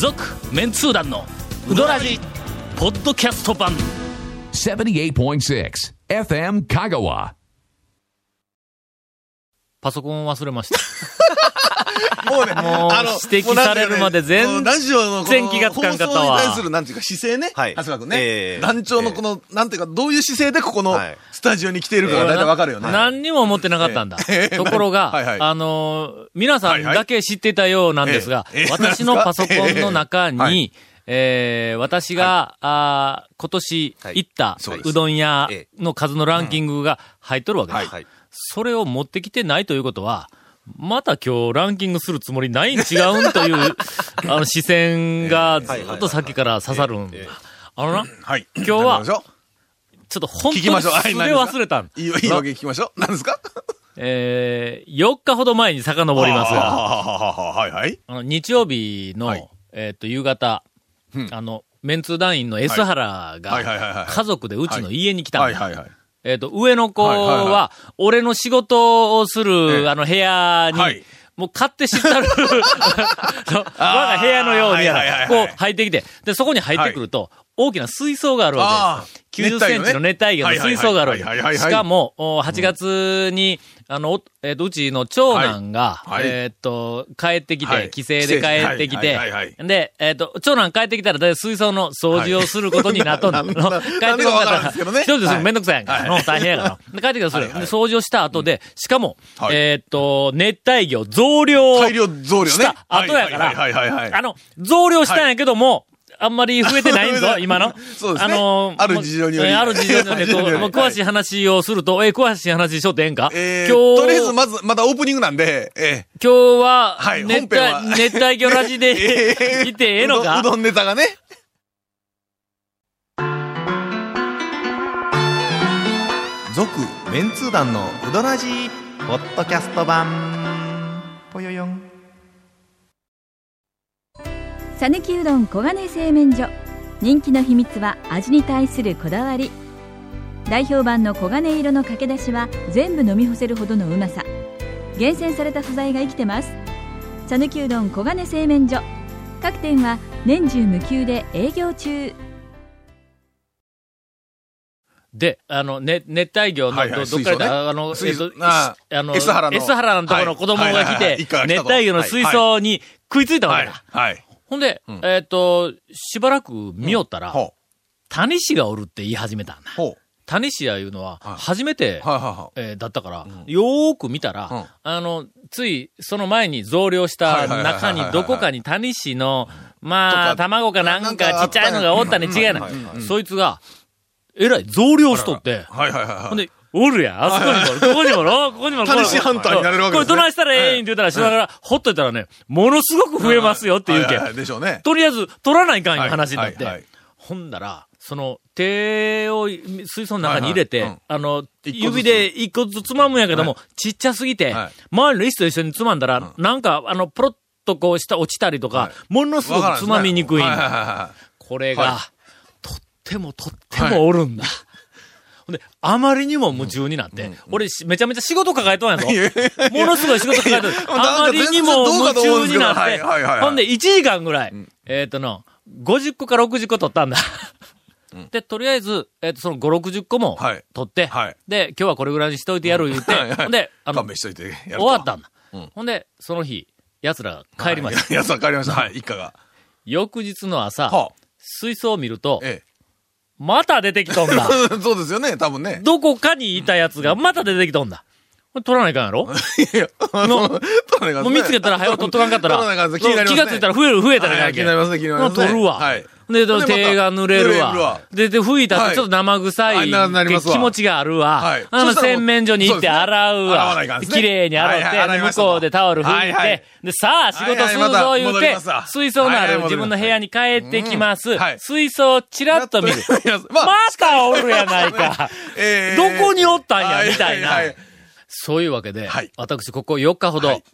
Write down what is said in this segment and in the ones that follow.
続メンツー団のウドラジポッドキャスト版78.6 FM Kagawa. パソコンを忘れましたもうね、もうあの指摘されるまで全全気がつかんかったわ。放送に対する、なんていうか姿勢ね。はい。長谷川君ね。ええ。団長のこの、なんていうか、どういう姿勢でここのはい。スタジオに来ているかが大体わかるよね。何にも思ってなかったんだ。ええ。ところが、あのー皆さんだけ知っていたようなんですが、私のパソコンの中に、えー私が、あー今年はい。行ったそうどん屋えの数のランキングが入っとるわけだ。はいはい。それを持ってきてないということは、また今日ランキングするつもりないん違うんという、あの視線がずっとさっきから刺さるんだ。あのな、はい。今日はちょっと本当に聞きましょうはい素で忘れたん。ういいわけ聞きましょう。何ですか？えー、4日ほど前に遡りますが、が。はいはい。あの日曜日の、はいえっ、と、夕方、うんあの、メンツー団員の S 原が、家族でうちの家に来たんだ。はいはいはい。えっ、と、上の子は、俺の仕事をする、ええ。あの、部屋に、はい。もう勝手知ったる、我が部屋のようにやこう入ってきて、で、そこに入ってくると、大きな水槽があるわあけです。90センチの熱帯魚の水槽があるわけ。しかも、お8月に、あの、おえっ、と、うちの長男が、はい。はい。えっ、と、帰ってきて、はい。帰省で帰ってきて、で、えっ、と、長男帰ってきたら、だい水槽の掃除をすることになっとんの。帰ってこなかった。ら、一人ですめんどくさいやんか。はい。の大変やから。で帰ってきたらそれ、はいはい。で掃除をした後で、しかも、はい。えっ、と、熱帯魚増量大量増量ね。した後やから。あの、増量したんやけども、あんまり増えてないんぞ、今の。そうですね。あのある事情により。えーある事情により、ある事情によ り。こう詳しい話をすると、えー詳しい話しとってええんか？えー、今日、とりあえずまず、まだオープニングなんで、え今日は、はい熱帯、本編は。熱帯魚ラジー、で、えーいてええのか？うどんうどんネタがね。続、メンツー団のうどらじポッドキャスト版。さぬきうどん黄金製麺所。人気の秘密は味に対するこだわり。代表版の黄金色のかけだしは全部飲み干せるほどのうまさ。厳選された素材が生きてます。さぬきうどん黄金製麺所。各店は年中無休で営業中。で、あの、ね、熱帯魚の、はいはいどどっからだ、水槽ね。あの、えっ水槽。と、あの、S 原の。S 原のところの子供が来はいはいはいはいて熱帯魚の水槽に食いついたわはい。けだ。。はい。ほんで、うん。えっと、しばらく見よったら、ほ谷氏がおるって言い始めたんだ。谷氏やいうのは、はい。初めてう。、はいはいはえーだったから、よーく見たら、うん。あの、つい、その前に増量したはいはいはいはい中に、どこかに谷氏の、まあ、卵かなんかかちっちゃいのがおったに違いな。いうん。うん。うん。そいつが、えらい増量しとって、い。はいはいはいはい。ほんで、おるやん。あそこにもおる、ここにもおる、あここにもおる。谷氏ハンターになれるわけですね。これどないしたらええんって言ったらしながら、ほっといたらね、ものすごく増えますよって言うけはいはいはい。でしょうね。とりあえず、取らないかんいう話になって。はいほんだら、その、手を水槽の中に入れて、はいはい。うん。あの、指で一個ずつつまむんやけども、はちっちゃすぎて、はい周りの椅子と一緒につまんだら、なんか、あの、ポロッとこう下落ちたりとか、はい。ものすごくつまみにくいこれが、はとってもとってもおるんだ。で、あまりにも夢中になって、俺しめちゃめちゃ仕事抱えとんやぞ。ものすごい仕事抱えとる。あまりにも夢中になってほんで1時間ぐらい、えっ、との、50個か60個取ったんだ。で、とりあえず、えっ、と、その5、60個もはい取って、はいで、今日はこれぐらいにしといてやる言うて、ほんで、あの勘、弁しといてやると。終わったんだ。うんほんで、その日、奴らが帰りました。はい。やつは帰りました。はい、一家が。翌日の朝、は水槽を見るとあ、、えまた出てきとんだ。え。そうですよね、多分ね。どこかにいたやつがまた出てきとんだ。取らないかんやろ？いや、あの、取らないかんもう見つけたら早く取っとかんかったら、取らないかんね気がついたら増える、増えたらいかんけい気になりますね気になりますね取るわ。はいで、で手が濡れるわ。わ。で、で、拭いたはい。ってちょっと生臭い気持ちがあるわ。はい。あの、洗面所に行って洗うわ。綺麗に洗って、向こうでタオル拭いて、で、さあ、仕事するぞ言うて水槽のある自分の部屋に帰ってきます。水槽をチラッと見る。ままたおるやないか。えどこにおったんやはみたいな。そういうわけで、はい。私ここ4日ほど、はい。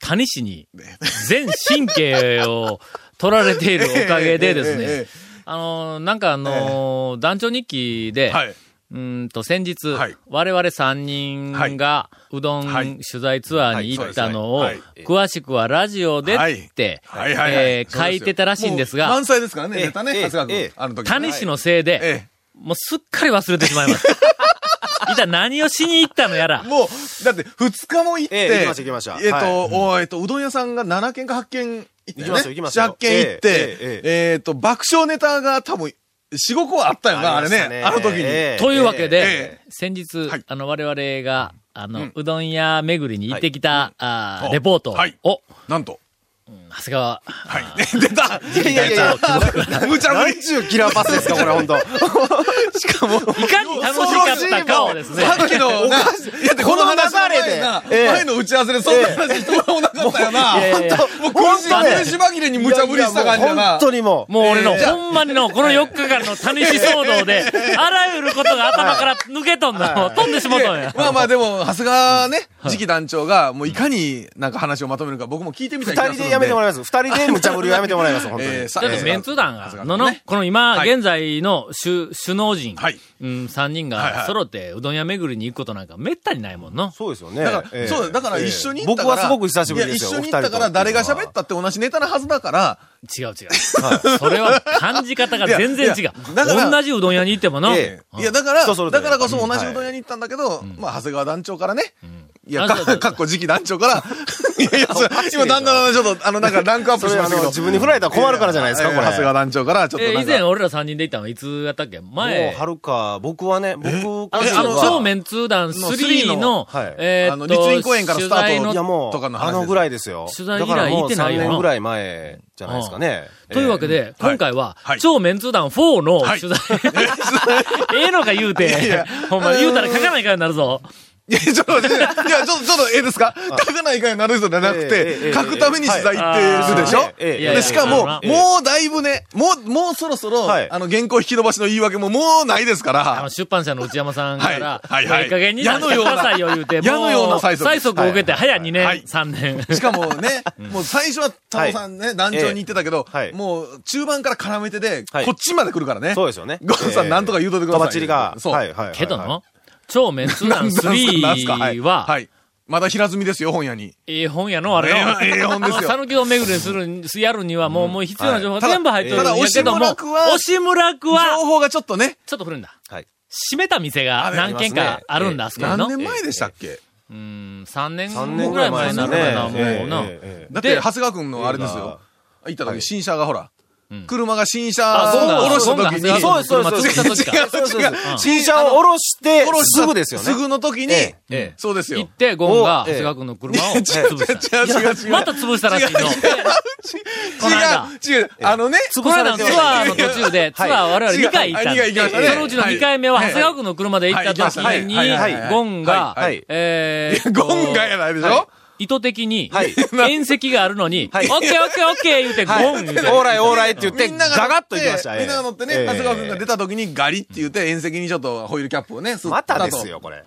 谷氏に全神経を取られているおかげでですね、あのーなんかあのー団長日記で、はい。うーんと、先日、はい。我々3人が、うどんはい。取材ツアーに行ったのを、詳しくはラジオでって、えー書いてたらしいんですが満載ですからね、ネタね、ええ長谷川ええ。君。あの時。谷氏のせいで、えもうすっかり忘れてしまいました。一体何をしに行ったのやら。え。。もう、だって、二日も行って、ええ行きました行きました。えっと、はい。おえっと、うどん屋さんが7軒か8軒行って、ね。行きました行きました7、8軒行って、ええええっと、爆笑ネタが多分、4、5個あったよな、あれね。あの時に。ええというわけで、え先日、はい。あの、我々が、あの、ううんどん屋巡りに行ってきた、レポートを、はい。お、なんと。長谷川、はい。出た。いやいやいや、無茶ぶり。何ちゅうキラーパスですか、これ、本当 しかも、いかに楽しかったかをですね、さっきの、な、い。や、でこの話の流れで。前の打ち合わせでそんな話一言もなかったよな。もう苦しい、苦し紛れに無茶ぶりした感じだな。本当にもう。もう俺の、えーほんまにの、この4日間の谷氏騒動で、あらゆることが頭から抜けとんの、飛んでしもとんや。まあまあでも、長谷川ね、次期団長が、もういかになんか話をまとめるか僕も聞いてみたい気がするんで。二人でやめてもらいます。二人で無茶ぶりをやめてもらいます、本当に。えーさだってメンツ団が、のの、この今、はい。現在の首、首脳陣、はい。うん、3人が揃ってうどん屋巡りに行くことなんかめったにないもんの。そうですよね。だから、ええそうだ、だから一緒に行った僕から。はすごく久しぶりですよ。一緒に行ったから誰が喋ったって同じネタなはずだから、違う違う。それは感じ方が全然違う。やだから同じうどん屋に行ってもの、えいや、だから、だからこそ同じうどん屋に行ったんだけど、まあ、長谷川団長からね、いや、かっこ次期団長から、いやいや、そう今だんだんちょっと、あの、なんかランクアップしましたけど。自分に振られたら困るからじゃないですか、これ。えー長谷川団長から、ちょっとえー以。前俺ら3人で行ったのはいつやったっけ？も前う、、はるか、僕はね、僕あの、超メンツー団3の、はい。えーっと、あの立林公園からスタートとかの話あのぐらいですよ。取材以来だからもう行ってないよな3年ぐらい前じゃないですかね。というわけで、今回は、はい。超メンツー団4のはい取材、ええのか言うて、ほんま言うたら書かないかんになるぞ。いや、ちょっといや、ちょっと、ちょっと、ええですか？書かないかになる人じゃなくて、え書くために取材行ってるでしょ？で、しかも、もうだいぶね、もう、もうそろそろ、はい。あの、原稿引き伸ばしの言い訳ももうないですかあの、ら、出版社の内山さんから、はいはい加減になってくださいよ言うて、矢のような催促催促を受けて、早2年、はい。3年。しかもね、もう最初は、タモさんね、団長に言ってたけどもう中盤から絡めてで、はい。こっちまで来るからね。そうですよね。ゴンさんなんとか言うといてください。とばっちりが。そう。はい、はい。けどはいの、超メンツー団なんすかなんすか3は、はい。まだ平積みですよ、本屋に。ええ本やの、あれの。ええええ本ですよ讃岐を巡りにする、やるには、もう、もう必要な情報が全部入ってるんただやけども、押村区は押村区は、情報がちょっとね、ちょっと古いんだ。はい。閉めた店が何軒かあるんだ、あそこにの。何年前でしたっけ？うん、3年3後年ぐらい前になるかな、もうええな。だって、で長谷川くんのあれですよ。行った時、新車がほらん、車が新車を下ろした時に、そうです、そうです。うそうう。新車を下ろしてすぐですよね。すぐの時に、そうですよ。行っ。て、ゴンが、長谷川君の車を潰した。違う違う違う。また潰したらしいの。違う、違う。あのね、この間のツアーの途中で、ツアー我々2回行ったそのうちの2回目は、はい。長谷川君の車で行った時はい。にゴンがえゴンがやないでしょ？はい意図的にはい、縁石があるのに、オッはいケーオッケーオッケー言うて、ゴン言うて。オーライオーライって言って、みんながガガッ乗ってと行きました。みんなが乗ってね、ええ長谷川くんが出た時にガリって言って、縁石にちょっとホイールキャップをね、吸ったとまたです。よ、これ。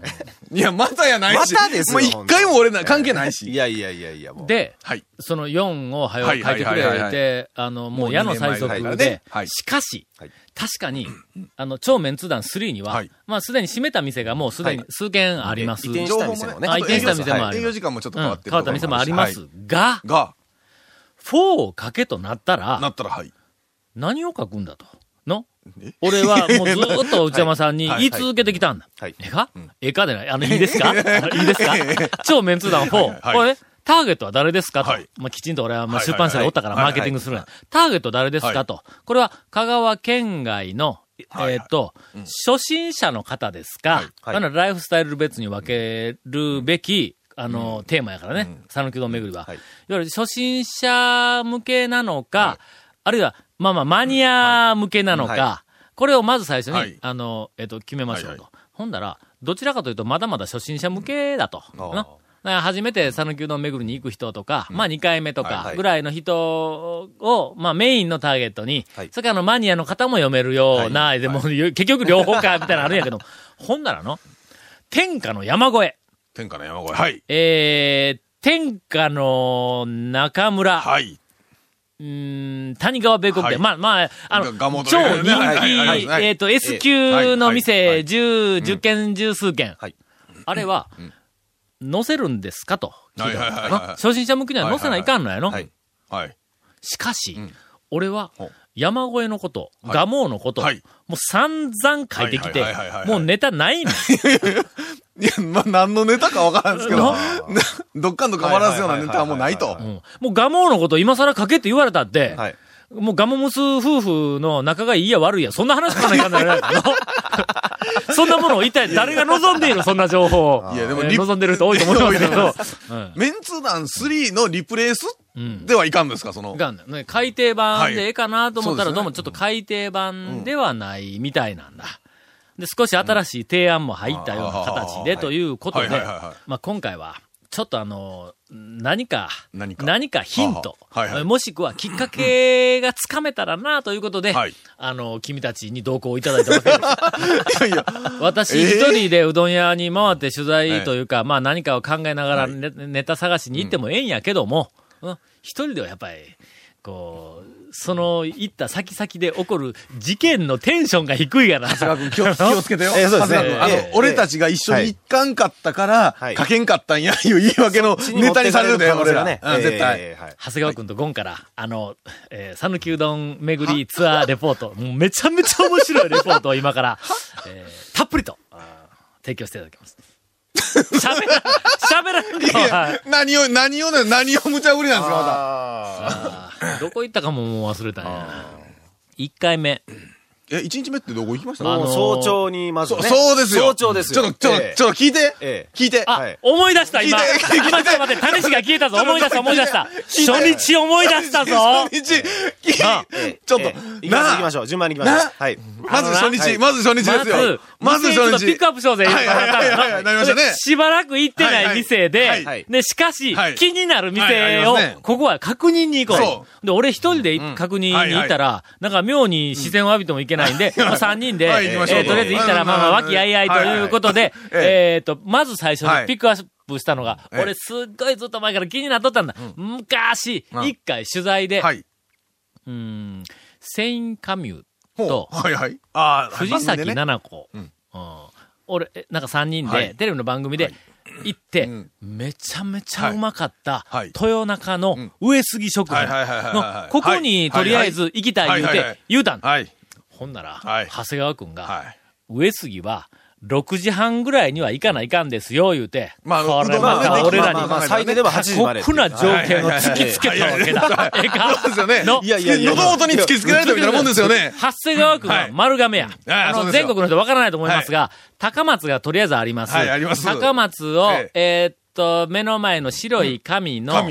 いや、またやないし。またですよもう一回も俺な、関係ないいし。やいやいやいや、もう。で、はい。その4を早はいく書いてくれて、あの、ももうう矢の最速でしかしはい、確かに、あの、超メンツ団3にははい、まあすでに閉めた店がもうすでに数軒あります。移転した店もね。あ移転した店もあります営業時間もちょっと変わって変わった店もありますが、が、4を書けとなったなら、ったらはい。何を書くんだと。のえ俺は もうずーっと内山さんにはい。言い続けてきたんだ。はい。ええか？ええかでない。あの、いいですか？いいですか？超メンツ団4。はい。これ、ターゲットは誰ですか？と。はい。まあ、きちんと俺はまあはい。出版社でおったからはい。マーケティングするターゲット誰ですか？と。これは香川県外の、はい。えーっと、初心者の方ですか、はのライフスタイル別に分けるべき、あの、テーマやからね。讃岐うどん巡りは。はい。いわゆる初心者向けなのか、あるいは、まあまあ、マニア向けなのか、はい。はこれをまず最初に、はい。あの、えっ、と、決めましょうと。はいほんだら、どちらかというと、まだまだ初心者向けだと。な。初めて讃岐うどん巡りに行く人とか、まあ2回目とはいはい。かぐらいの人を、まあメインのターゲットに、はい。それからあのマニアの方も読めるような、でも、結局両方か、みたいなのあるんやけど、ほんならの、天下の山越え、天下の山越え。はい。えー、天下の中村、はい。うーん、谷川米国店。はい。まあまあ、あの、がが超人気、はいはいえっと、S 級の店、はいはい10、10件、十数件。はい。あれは、載せるんですかと。聞いた初心者向けには載せないかんのやの。はい。はい。しかし、俺はほう、山越えのこと、はい。蒲生のこと、はい。もう散々書いてきてもうネタないの。いや、まあ、何のネタかわからんですけどな、どっかんと変わらすようなネタはもうないとう。んもう蒲生のこと今更書けって言われたって、はい。もうガモムス夫婦の仲がいいや悪いや、そんな話書かないかんないのそんなものを一体誰が望んでいるそんな情報を。いやでもえーリ望んでる人多いと思いますけど。うんメンツ団3のリプレイスうん。ではいかんですか、そのい。かんね、改訂版でええかなと思ったら、はいどうもちょっと改訂版ではないみたいなんだ。で、少し新しい提案も入ったような形でということでまあ今回は、ちょっとあの、何か、何か。ヒント、はいはい。もしくはきっかけがつかめたらなということで、はい。あの、君たちに同行いただいたわけです。いや。いや、私えー一人でうどん屋に回って取材というか、まあ何かを考えながらネ,、ネタ探しに行ってもええんやけども、うん。一人ではやっぱり、こう、その行った先々で起こる事件のテンションが低いから。長谷川君気をつけてよ。えーそうですね長谷川君あのえー、俺たちが一緒に行かんかったから、はい書けんかったんや、いう言い訳のネタにされるで、俺ら。ね。うん絶対。長谷川くんとゴンから、あの、えー、讃岐うどん巡りツアーレポート、もうめちゃめちゃ面白いレポートを 今から、えーたっぷりと、提供していただきます。喋ら、喋らんと、いやはい何を、何をね、何を無茶ぶりなんですか、まああーどこ行ったかももう忘れたんや。一回目。た。え、一日目ってどこ行きました？ーもう早朝にまずそね。そうですよ。早朝ですよ。ちょっと、ちょっと、ええちょっと聞いて。ええ聞いて。あ、はい思い出した、今。聞いて聞いて今ちょっと待って、種子が消えたぞ。思い出した、思い出した。初日思い出したぞ。初日、ちょっとええ行きましょう、行きましょう。順番に行きましょなう。はい。まず初日、はいまず初日ですよ。まず初日。店ちょっとピックアップしようぜ、今はいはいなりましたねでしばらく行ってない店で、はいはいで、しかし、はい気になる店を、ここは確認に行こう。そで、俺一人で確認に行ったら、なんか妙に視線を浴びてもいけないんで、まあ3人で、はいえーとりあえず行ったら、まあまあ、和気あいあいということで、えっと、まず最初にピックアップしたのが、ええ。俺すっごいずっと前から気になっとったんだ。昔、うん。一回取材で、はい。うーん、セインカミュほとう。はいはい。ああ、藤崎ね。奈々子、うん。うん。俺、えなんか3人で、はい。テレビの番組で行って、うん。めちゃめちゃうまかった、はい。豊中のん。上杉食品はいはいはいはいはいの、ここにとりあえず行きたい言うて言うたん。はい。ほんなら、はい長谷川くんが、はい。上杉は、6時半ぐらいには行かないかんですよ、言うて。まあこれまた俺らに、最低でも8時まで過酷な条件を突きつけたわけだ。ええかそうですよね。のいやいやいや喉元に突きつけられたみたいなもんですよね。長谷川区は丸亀や。あの、全国の人わからないと思いますが、高松がとりあえずあります。はいあります高松を、ええーっと、目の前の白い紙の。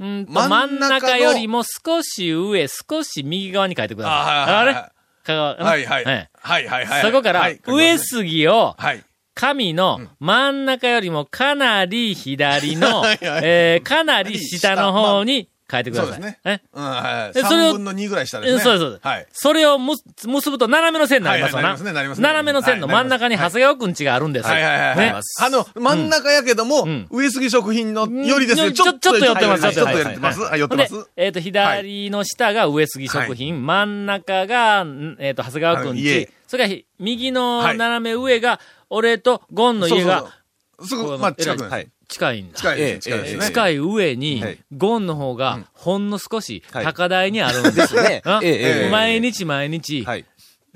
うんと真真んん中よりも少し上、少し右側に書いてくださいあれ？香川はいはい。ええはいはいはい。そこからはい、上杉を、はい。紙の真ん中よりもかなり左の、はいはいえーかなり下の方に書いてください。そうですねえ？うん、はい。えそれを3分の2ぐらい下ですね。えそうです、そうです。はい。それをむ結ぶと斜めの線になりますわな。はいはいなりますねなりますね斜めの線の真ん中に長谷川くんちがあるんです。はいはいはいはい。ね。あの、真ん中やけども、ん上杉食品のよりですね、うんちょちょっと寄ってますはいちょっと寄ってます。あ、寄ってます。、えっ、と、左の下が上杉食品、真ん中が、んえっ、と、長谷川くんちそれからひ右のはい斜め上が、俺とゴンの家がまあ、近くい。近いんだ。ええ近いです。近い。近い上に、はいゴンの方が、ほんの少しはい高台にあるんです。ね毎日毎日、はい。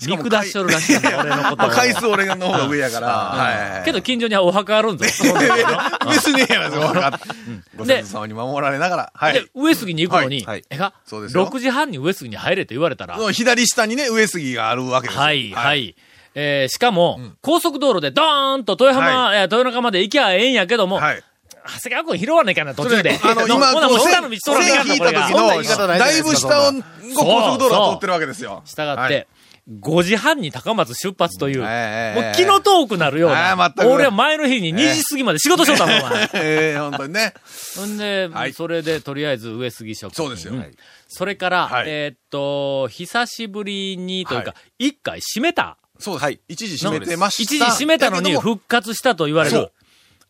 見下しとるらしい俺のこと回数俺の方が上やから。はい。けど、近所にはお墓あるんぞ。別にええやろ、分かって。ご先祖様に守られながら。はでい。、上杉に行くのに、えが、そうですよ6時半に上杉に入れと言われたら、左下にね、上杉があるわけですよ。はい、はい。えー、しかも、高速道路でドーンと豊浜、えー豊中まで行きゃええんやけども、はい。長谷川君拾わないかんな、途中で。あの、今、こう下の道通らないかんな、線引いこれが。た時のだいぶ下を、高速道路が通ってるわけですよ。したがって、はい。5時半に高松出発という、もうええ気の遠くなるような、俺は前の日に2時過ぎまで仕事しとったもん、お前え。え、本当にね。ほんで、はい。それでとりあえず上杉食品。そうですよ。ん。それから、はい。えーっと、久しぶりにというかは、一、回閉めた。そうです。はい一時閉めてました。一時閉めたのに復活したと言われる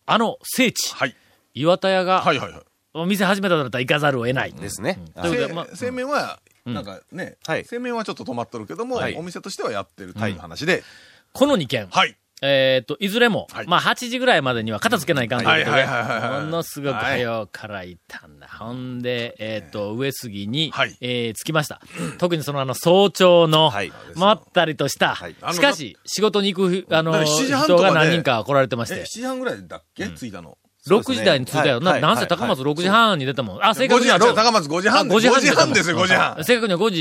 あの聖地、はい。岩田屋が、はいはいはい。お店始めたんだったら行かざるを得ない。ですね。ということで、まあ、製麺は、なんかね、はい製麺はちょっと止まっとるけども、はいお店としてはやってるという話で、この2件。はい。えっと、いずれも、はい。まあ8時ぐらいまでには片付けないかんということで、はいはいはいはいはい。ものすごく早うから行ったんだ。ほんで、えっと、上杉に、はい。えー着きました。特にそのあの、早朝の、はい。まったりとした、しかし、仕事に行く、あの、だから7時半とかで人が何人か来られてましえ、て7、時半ぐらいだっけ、着いたの。6時台に着いたよ。なはい。なんせ高松6時半に出たもん。あ、正確には5時半、高松5時半。あ5時半5時半ですよ、5時半。正確には5時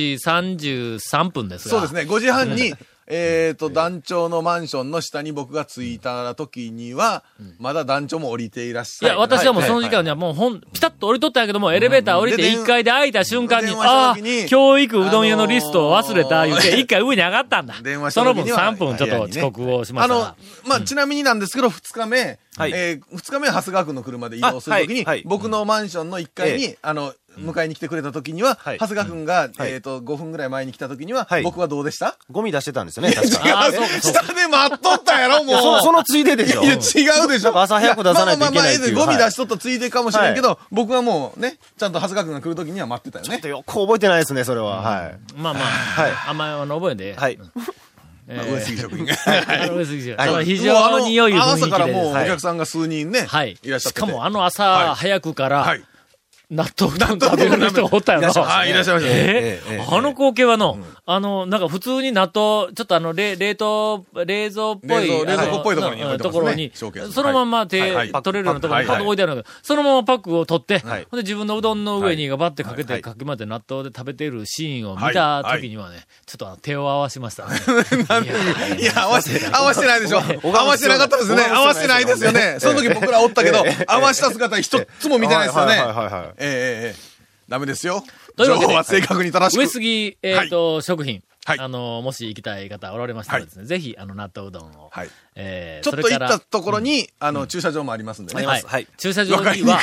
33分ですが。そうですね、5時半に、えっと、団長のマンションの下に僕が着いた時には、まだ団長も降りていらっしゃる。いや、私はもうその時間にはもうほん、ピタッと降りとったんやけども、エレベーター降りてで1階で開いた瞬間に、ああ時にー、今日行くうどん屋のリストを忘れた、言うて、1階上に上がったんだ。電話その分時には3分ちょっと遅刻をしまあのしたが。、まあ、ちなみになんですけど、2日目、はい。えー、2日目は長谷川君の車で移動するときに、あはい。はい。僕のマンションの1階に、え。あの、迎えに来てくれた時には、はい長谷川君が、はいえっ、と、5分ぐらい前に来た時には、はい僕はどうでした？ゴミ出してたんですよね、確か。下で待っとったやろ、もう。その、そのついででしょ。いや、違うでしょ。朝早く出さないといけないっていうまあまあまあ、ゴミ出はいしとったついでかもしれんけど、僕はもうね、ちゃんと長谷川君が来る時には待ってたよねと。よく覚えてないですね、それは。はい。まあまあ、はいあんまりあの覚えんで。はい。えー上杉職員が。あの上杉氏はいあの非常に良い雰囲気で。朝からもうおはい客さんが数人ね、はい。いらっしゃってて。しかもあの朝はい早くから、はい。納豆うどん食べる人がおったよな。はい、いらっしゃいましたね。えあの光景はの、あの、なんか普通に納豆、ちょっとあの、冷冷凍、冷蔵っぽい、冷蔵庫っぽいところにところにそのまんま手、取れるようなところにはい。パック置いてあるんだけど、そのままパックを取って、はい。ほんで自分のうどんの上にガバってかけて、はい。かき混ぜて納豆で食べてるシーンを見た時にはね、ちょっと手を合わしましたね。いや、合わせ、合わせてないでしょ。合わせてなかったですね。合わせてないですよね。その時僕らおったけど、合わせた姿一つも見てないですよね。はいはいはいはいはいええええええダメですよ。情報は正確に正しく。上杉、えっ、と、食品。はいあの、もし行きたい方おられましたらですね、ぜひ、あの、納豆うどんを。はいえーちょっとそれから行ったところに、あの、駐車場もありますんでね。はい。はい駐車場には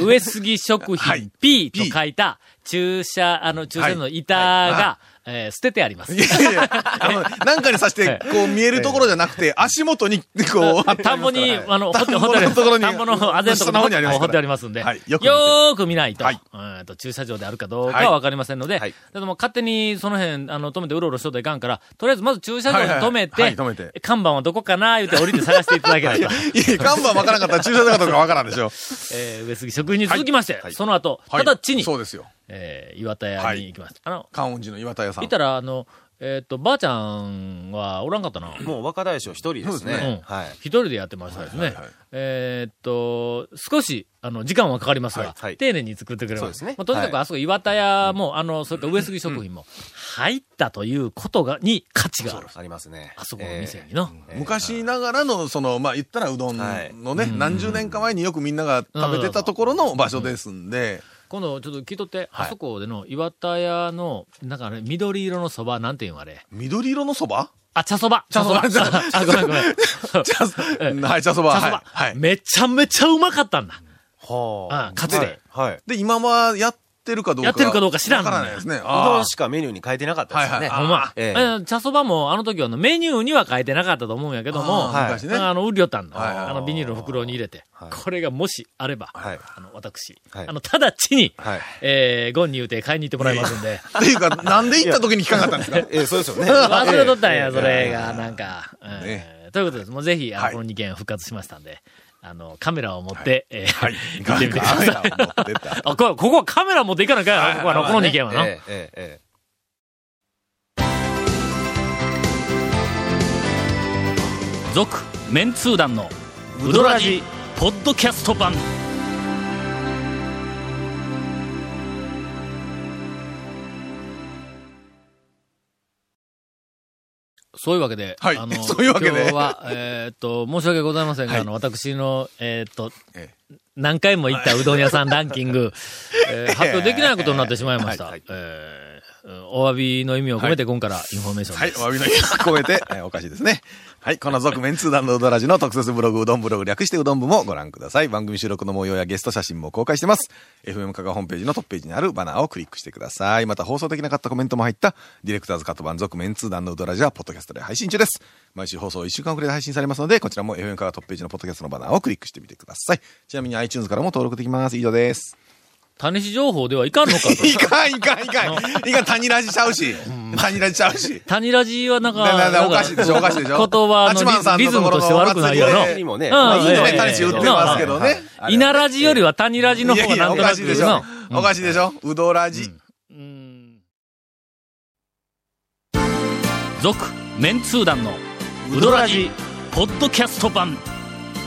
上杉食品はい P と書いた駐車、あの、駐車場の板が、えー捨ててあります。いやいや、あの、なんかにさして、こう見えるところじゃなくて、足元に、こう、田んぼに、あの、掘って、掘って田んぼのあぜのところににありますから。掘ってありますんで、はい。よーく見ないと、はいえーと、駐車場であるかどうかはわかりませんので、はい。でも勝手にその辺、あの、止めてうろうろしとったらいかんから、とりあえずまず駐車場に止めて、はい。はいはい止めて。看板はどこかな言うて降りて探していただければ、い。や、看板わからなかったら駐車場かどうかわからんでしょ。えー上杉食品に続きまして、はい。その後、はい。直ちに、そうですよ。えー岩田屋に行きました。あの、観音寺の岩田屋さん。いたら、あの、えっ、と、ばあちゃんはおらんかったな。もう若大将一人ですね。うんはい。一人でやってましたですね。はいはいはいえーっと、少し、あの、時間はかかりますが、はいはい丁寧に作ってくれます。そうですねまあ、とにかく、はいあそこ岩田屋も、あの、それから上杉食品も、入ったということが、に価値がある。ありますね。あそこの店にの。えー昔ながらの、その、まあ、言ったらうどんのね、何十年か前によくみんなが食べてたところの場所ですんで、今度、ちょっと聞いとって、はいあそこでの岩田屋の、なんかね、緑色のそば、なんていうんあれ？緑色のそばあ、茶そば。茶そば あ、ごめんごめん。茶そはい、茶そば。茶そば、はい。はいめちゃめちゃうまかったんだ。はあかつてはい。はいで、今はやってるかどうか。やってるかどうか知らんわからないですね。うどあんしかメニューに書いてなかったですよね。はいはいほんま。えええー茶そばも、あの時はあのメニューには書いてなかったと思うんやけども、あー昔ね。あの、売りよったんだ。はいはいあの、ビニールの袋に入れて。はいこれがもしあれば、はいあの、私、はいあの、直ちに、はいえー、ゴンに言うて買いに行ってもらいますんで。っていうか、なんで行った時に聞かなかったんですか？ええ、そうですよね。忘れとったんや、ええそれが、なんか。えーねということです。もうぜひ、あのはいこの2件復活しましたんで、あの、カメラを持って、えーはい。行ってみてくださあ、こここカメラ持っていかなきゃな、ここはの、この2件はな。ええ、ええ、続メンツー団のウドラジポッドキャスト版そういうわけで、はい。あの、そういうわけで。今日は、えーっと、申し訳ございませんが、はい。あの、私の、えーっと、え何回も行ったうどん屋さんランキング、えー発表できないことになってしまいました。はい。はい。えーお詫びの意味を込めて、今からインフォメーションはい、です。お詫びの意味を込めて、え ーおかしいですね。はい、この続麺通団のうどらじの特設ブログ、うどんブログ略してうどん部もご覧ください。番組収録の模様やゲスト写真も公開してます。FM 香川ホームページのトップページにあるバナーをクリックしてください。また放送できなかったコメントも入った、ディレクターズカット版続面通談のうどらじは、ポッドキャストで配信中です。毎週放送1週間遅れで配信されますので、こちらも FM 香川トップページのポッドキャストのバナーをクリックしてみてください。ちなみに iTunes からも登録できます。以上です。種子情報ではいかんのかと。いかん、いかん、いかん。いかん、谷ラジちゃうし。谷ラジちゃうし。谷ラジはなんか、おかしいでしょおかしいでしょ言葉ののリリズムとして悪くないよな。ところあいいのね、ええ谷地売ってますけどね。稲ラジよりは谷ラジの方がなんとおなくかしいでしょな。おかしいでしょうどらじ。うん続、メンツー団のウドラジ、ポッドキャスト版。